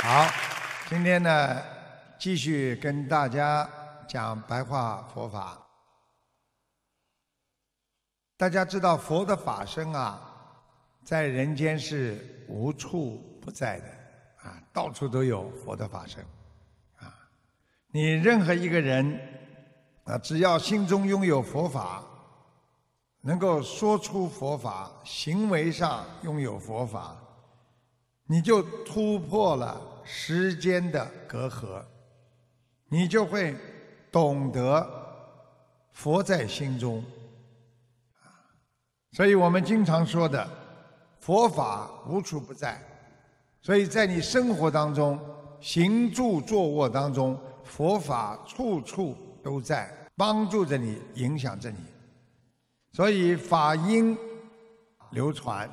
好，今天呢，继续跟大家讲白话佛法。大家知道佛的法身啊，在人间是无处不在的啊，到处都有佛的法身啊。你任何一个人啊，只要心中拥有佛法，能够说出佛法，行为上拥有佛法，你就突破了时间的隔阂，你就会懂得佛在心中。所以我们经常说的，佛法无处不在。所以在你生活当中、行住坐卧当中，佛法处处都在，帮助着你，影响着你。所以法音流传，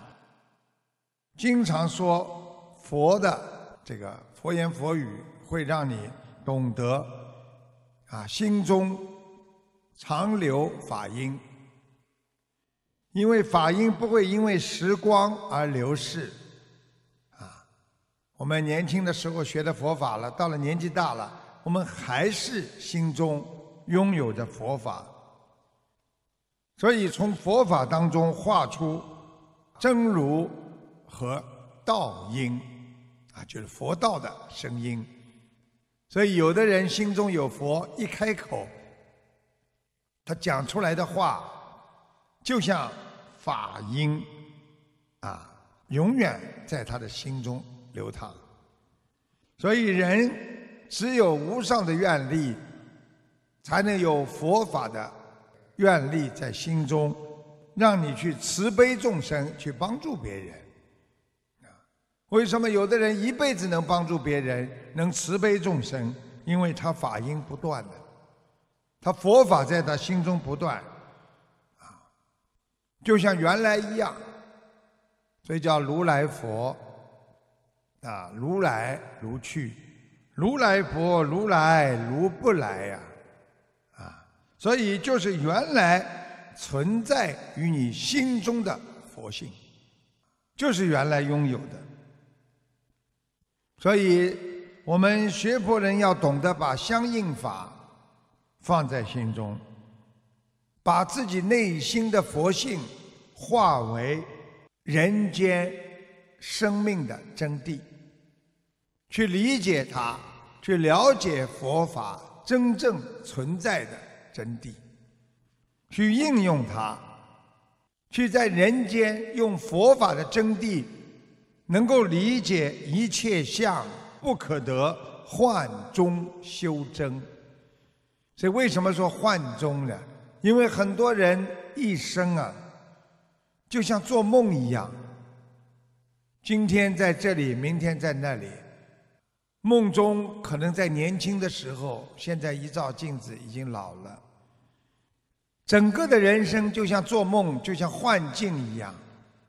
经常说佛的这个佛言佛语，会让你懂得啊，心中常留法音。因为法音不会因为时光而流逝，啊，我们年轻的时候学的佛法了，到了年纪大了，我们还是心中拥有着佛法，所以从佛法当中画出真如和道音，啊，就是佛道的声音。所以有的人心中有佛，一开口，他讲出来的话，就像。法音啊，永远在他的心中流淌。所以，人只有无上的愿力，才能有佛法的愿力在心中，让你去慈悲众生，去帮助别人。为什么有的人一辈子能帮助别人，能慈悲众生？因为他法音不断的，他佛法在他心中不断。啊就像原来一样，所以叫如来佛啊，如来如去，如来佛如来如不来呀，啊，所以就是原来存在于你心中的佛性，就是原来拥有的。所以我们学佛人要懂得把相应法放在心中。把自己内心的佛性化为人间生命的真谛，去理解它，去了解佛法真正存在的真谛，去应用它，去在人间用佛法的真谛，能够理解一切相不可得，幻中修真。所以，为什么说幻中呢？因为很多人一生啊，就像做梦一样，今天在这里，明天在那里，梦中可能在年轻的时候，现在一照镜子已经老了。整个的人生就像做梦，就像幻境一样，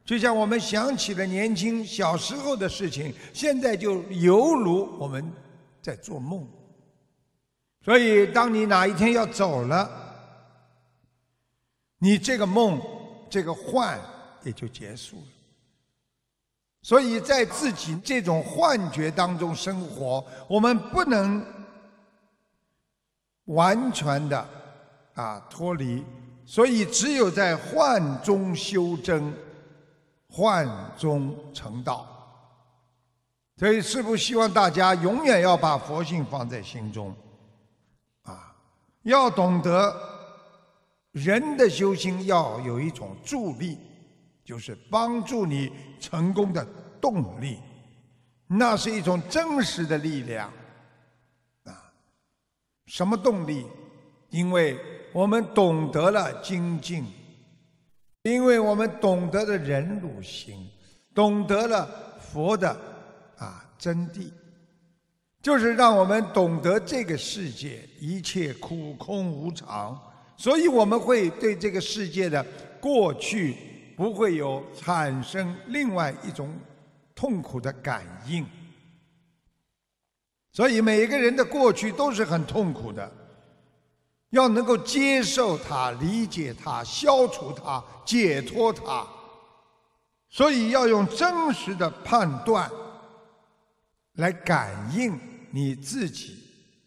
就像我们想起了年轻小时候的事情，现在就犹如我们在做梦。所以，当你哪一天要走了，你这个梦，这个幻也就结束了。所以在自己这种幻觉当中生活，我们不能完全的啊脱离。所以只有在幻中修真，幻中成道。所以师父希望大家永远要把佛性放在心中，啊，要懂得。人的修行要有一种助力，就是帮助你成功的动力，那是一种真实的力量，啊，什么动力？因为我们懂得了精进，因为我们懂得了忍辱心，懂得了佛的啊真谛，就是让我们懂得这个世界一切苦空无常。所以我们会对这个世界的过去不会有产生另外一种痛苦的感应。所以每个人的过去都是很痛苦的，要能够接受它、理解它、消除它、解脱它。所以要用真实的判断来感应你自己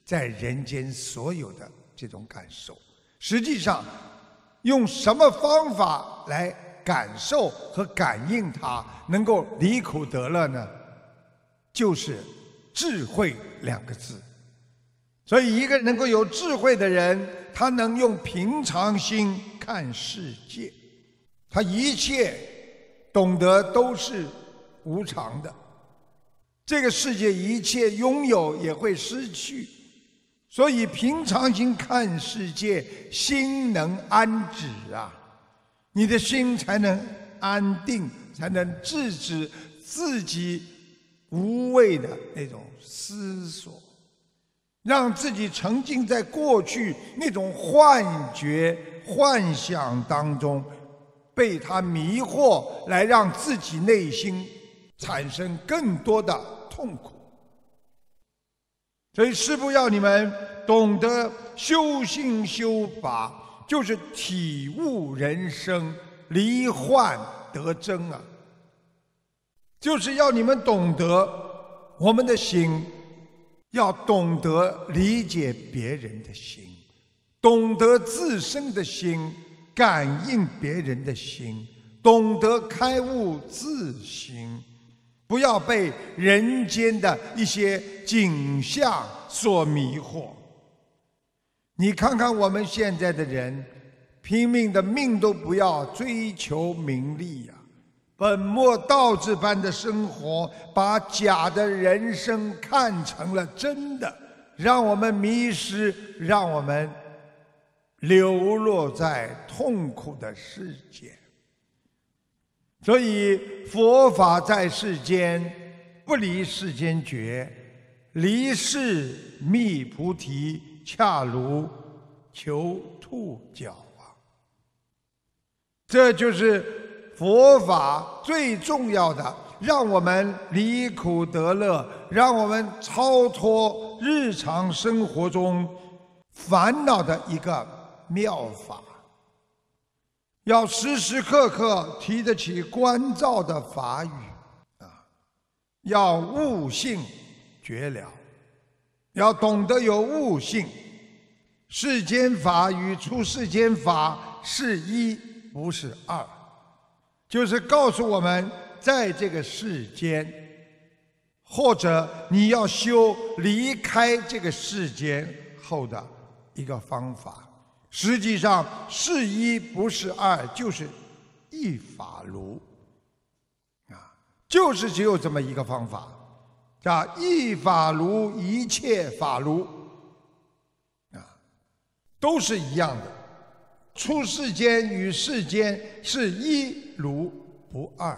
在人间所有的这种感受。实际上，用什么方法来感受和感应它，能够离苦得乐呢？就是智慧两个字。所以，一个能够有智慧的人，他能用平常心看世界，他一切懂得都是无常的。这个世界一切拥有也会失去，所以平常心看世界，心能安止啊，你的心才能安定，才能制止自己无谓的那种思索。让自己沉浸在过去那种幻觉、幻想当中，被他迷惑，来让自己内心产生更多的痛苦。所以，师父要你们懂得修心修法，就是体悟人生，离幻得真啊！就是要你们懂得我们的心。要懂得理解别人的心，懂得自身的心，感应别人的心，懂得开悟自心，不要被人间的一些景象所迷惑。你看看我们现在的人，拼命的命都不要，追求名利呀。本末倒置般的生活，把假的人生看成了真的，让我们迷失，让我们流落在痛苦的世界。所以佛法在世间，不离世间觉，离世觅菩提，恰如求兔角啊！这就是。佛法最重要的，让我们离苦得乐，让我们超脱日常生活中烦恼的一个妙法。要时时刻刻提得起关照的法语啊，要悟性觉了，要懂得有悟性。世间法与出世间法是一，不是二。就是告诉我们，在这个世间，或者你要修离开这个世间后的一个方法。实际上是一不是二，就是一法如啊，就是只有这么一个方法，叫一法如一切法如啊，都是一样的。出世间与世间是一如不二。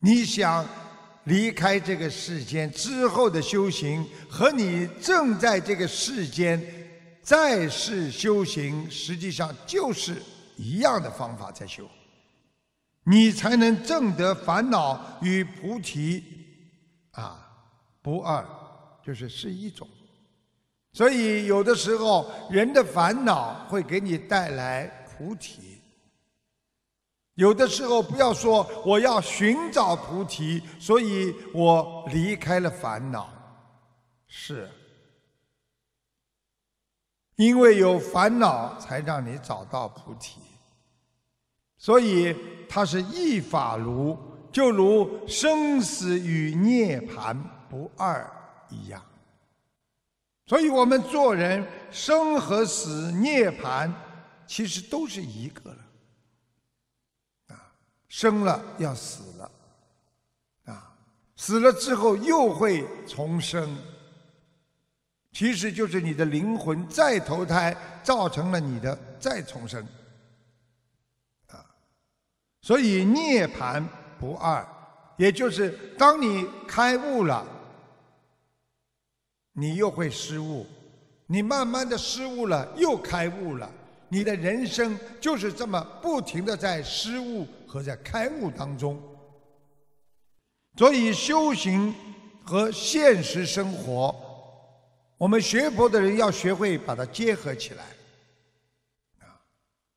你想离开这个世间之后的修行，和你正在这个世间在世修行，实际上就是一样的方法在修，你才能证得烦恼与菩提啊不二，就是是一种。所以，有的时候人的烦恼会给你带来菩提；有的时候，不要说我要寻找菩提，所以我离开了烦恼，是因为有烦恼才让你找到菩提。所以，它是一法如，就如生死与涅槃不二一样。所以我们做人生和死、涅槃，其实都是一个了。生了要死了，啊，死了之后又会重生，其实就是你的灵魂再投胎，造成了你的再重生。啊，所以涅槃不二，也就是当你开悟了。你又会失误，你慢慢的失误了，又开悟了。你的人生就是这么不停的在失误和在开悟当中。所以修行和现实生活，我们学佛的人要学会把它结合起来。啊，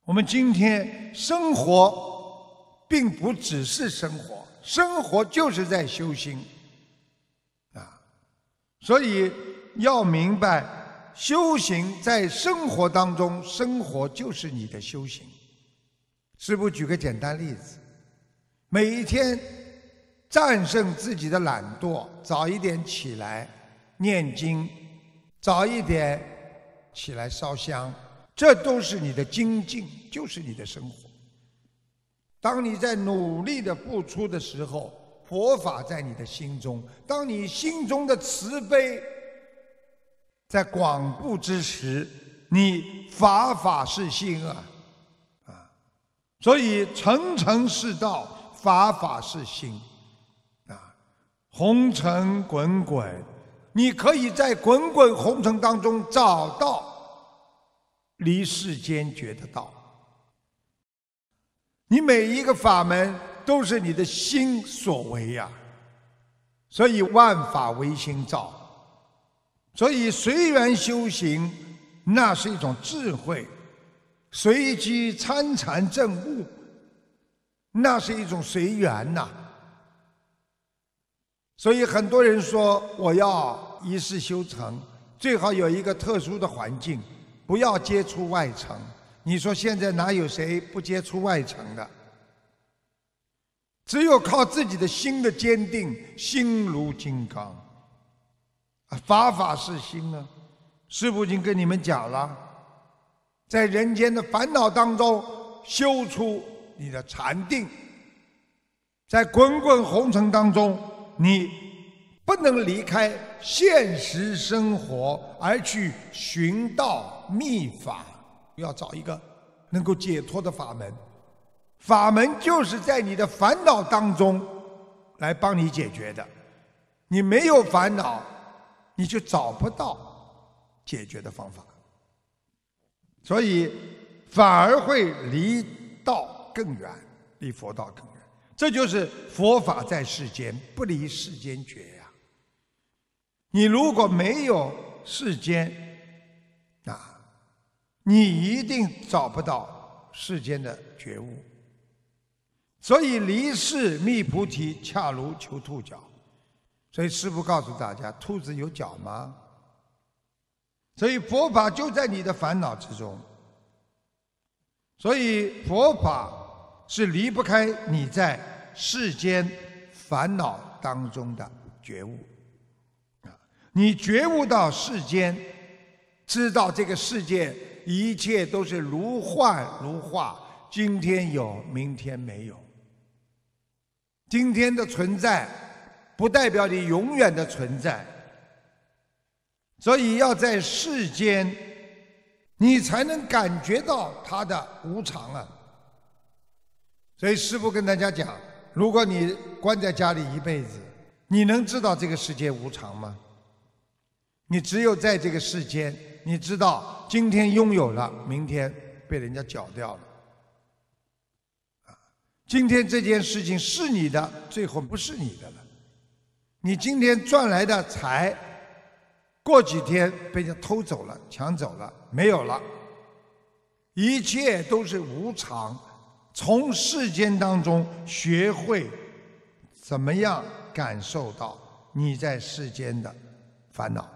我们今天生活并不只是生活，生活就是在修心。所以要明白，修行在生活当中，生活就是你的修行。师父举个简单例子，每一天战胜自己的懒惰，早一点起来念经，早一点起来烧香，这都是你的精进，就是你的生活。当你在努力的付出的时候，佛法在你的心中；当你心中的慈悲在广布之时，你法法是心啊。所以，层层是道，法法是心，啊，红尘滚滚，你可以在滚滚红尘当中找到离世间觉的道。你每一个法门都是你的心所为呀，所以万法唯心造。所以随缘修行，那是一种智慧。随机参禅证悟，那是一种随缘呐。所以很多人说，我要一世修成，最好有一个特殊的环境，不要接触外层。你说现在哪有谁不接触外层的？只有靠自己的心的坚定，心如金刚。法法是心啊，师父已经跟你们讲了。在人间的烦恼当中修出你的禅定，在滚滚红尘当中，你不能离开现实生活而去寻道秘法，要找一个能够解脱的法门。法门就是在你的烦恼当中来帮你解决的。你没有烦恼，你就找不到解决的方法。所以反而会离道更远，离佛道更远。这就是佛法在世间，不离世间觉呀。你如果没有世间啊，你一定找不到世间的觉悟。所以离世觅菩提，恰如求兔角。所以师父告诉大家：兔子有角吗？所以佛法就在你的烦恼之中，所以佛法是离不开你在世间烦恼当中的觉悟啊！你觉悟到世间，知道这个世界一切都是如幻如化，今天有，明天没有。今天的存在不代表你永远的存在。所以要在世间，你才能感觉到它的无常啊。所以师父跟大家讲：如果你关在家里一辈子，你能知道这个世界无常吗？你只有在这个世间，你知道今天拥有了，明天被人家搅掉了。啊，今天这件事情是你的，最后不是你的了。你今天赚来的财。过几天被人偷走了、抢走了，没有了，一切都是无常。从世间当中学会怎么样感受到你在世间的烦恼，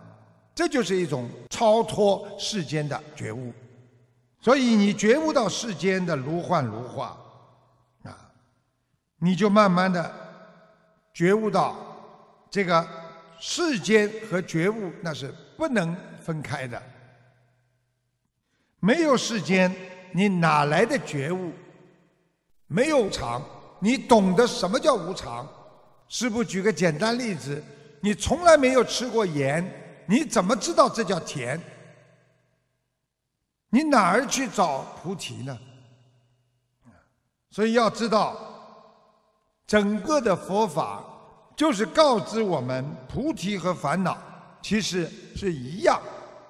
这就是一种超脱世间的觉悟。所以你觉悟到世间的如幻如化，啊，你就慢慢的觉悟到这个。世间和觉悟那是不能分开的。没有世间，你哪来的觉悟？没有常，你懂得什么叫无常？师父举个简单例子：你从来没有吃过盐，你怎么知道这叫甜？你哪儿去找菩提呢？所以要知道，整个的佛法。就是告知我们，菩提和烦恼其实是一样，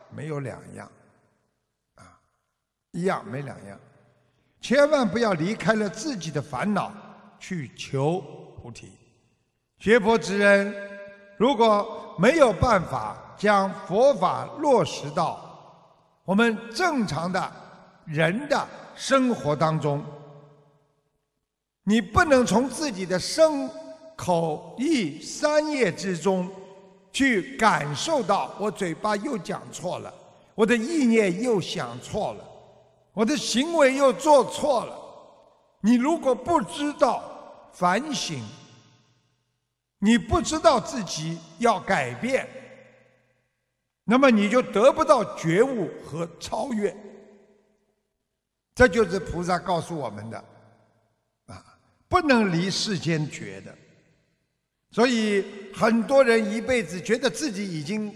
没有两样，啊，一样没两样。千万不要离开了自己的烦恼去求菩提。学佛之人，如果没有办法将佛法落实到我们正常的人的生活当中，你不能从自己的生。口意三业之中，去感受到我嘴巴又讲错了，我的意念又想错了，我的行为又做错了。你如果不知道反省，你不知道自己要改变，那么你就得不到觉悟和超越。这就是菩萨告诉我们的，啊，不能离世间觉的。所以很多人一辈子觉得自己已经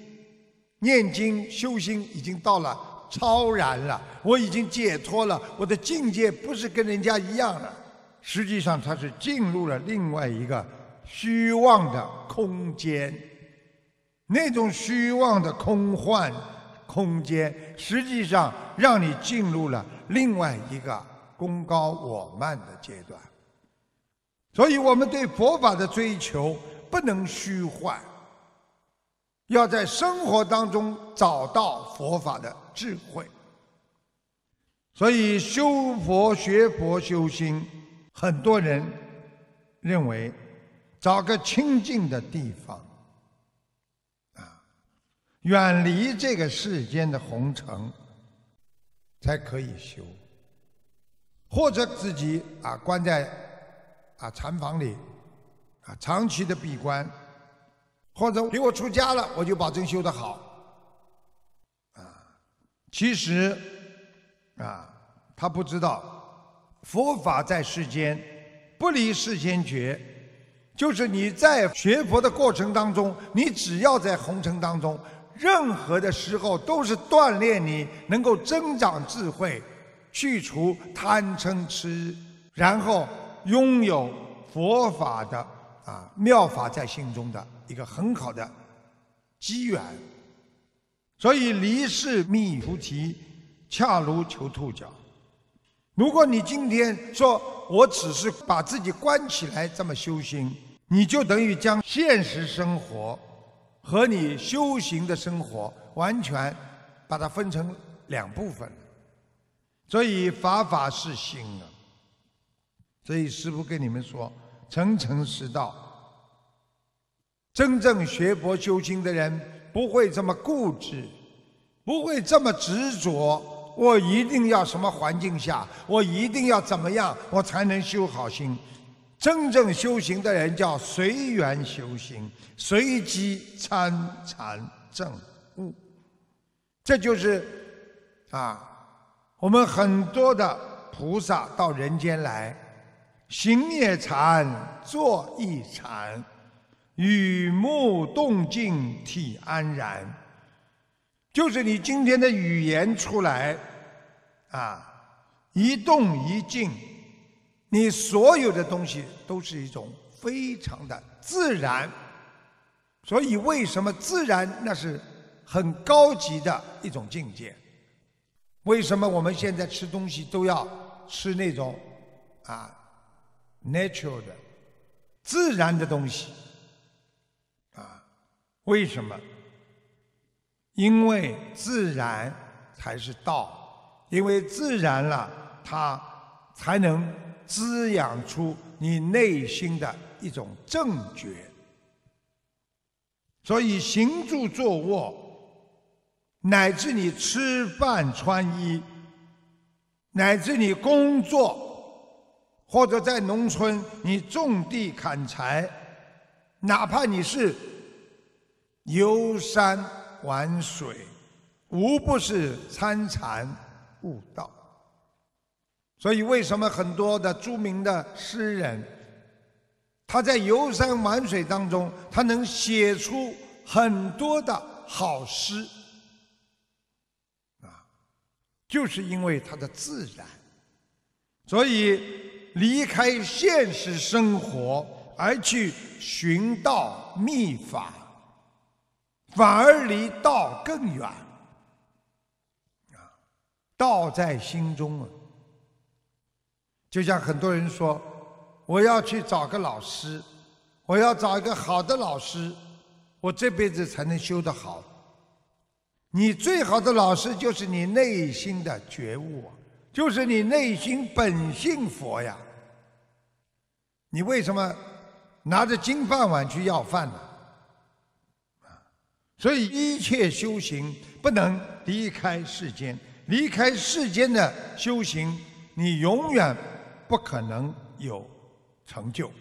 念经修心已经到了超然了，我已经解脱了，我的境界不是跟人家一样了。实际上他是进入了另外一个虚妄的空间，那种虚妄的空幻空间，实际上让你进入了另外一个功高我慢的阶段。所以我们对佛法的追求不能虚幻，要在生活当中找到佛法的智慧。所以修佛、学佛、修心，很多人认为找个清净的地方，啊，远离这个世间的红尘，才可以修，或者自己啊关在。啊，禅房里，啊，长期的闭关，或者给我出家了，我就保证修得好。啊，其实，啊，他不知道，佛法在世间，不离世间觉，就是你在学佛的过程当中，你只要在红尘当中，任何的时候都是锻炼你能够增长智慧，去除贪嗔痴，然后。拥有佛法的啊妙法在心中的一个很好的机缘，所以离世觅菩提，恰如求兔角。如果你今天说我只是把自己关起来这么修心，你就等于将现实生活和你修行的生活完全把它分成两部分。所以法法是心啊。所以师父跟你们说，诚诚实道。真正学佛修心的人不会这么固执，不会这么执着。我一定要什么环境下，我一定要怎么样，我才能修好心。真正修行的人叫随缘修行，随机参禅证悟。这就是啊，我们很多的菩萨到人间来。行也禅，坐亦禅，语目动静，体安然。就是你今天的语言出来，啊，一动一静，你所有的东西都是一种非常的自然。所以，为什么自然那是很高级的一种境界？为什么我们现在吃东西都要吃那种啊？natural 的自然的东西啊，为什么？因为自然才是道，因为自然了，它才能滋养出你内心的一种正觉。所以行住坐卧，乃至你吃饭穿衣，乃至你工作。或者在农村，你种地砍柴，哪怕你是游山玩水，无不是参禅悟道。所以，为什么很多的著名的诗人，他在游山玩水当中，他能写出很多的好诗啊？就是因为他的自然，所以。离开现实生活而去寻道秘法，反而离道更远。啊，道在心中啊！就像很多人说，我要去找个老师，我要找一个好的老师，我这辈子才能修得好。你最好的老师就是你内心的觉悟啊！就是你内心本性佛呀！你为什么拿着金饭碗去要饭呢？啊，所以一切修行不能离开世间，离开世间的修行，你永远不可能有成就。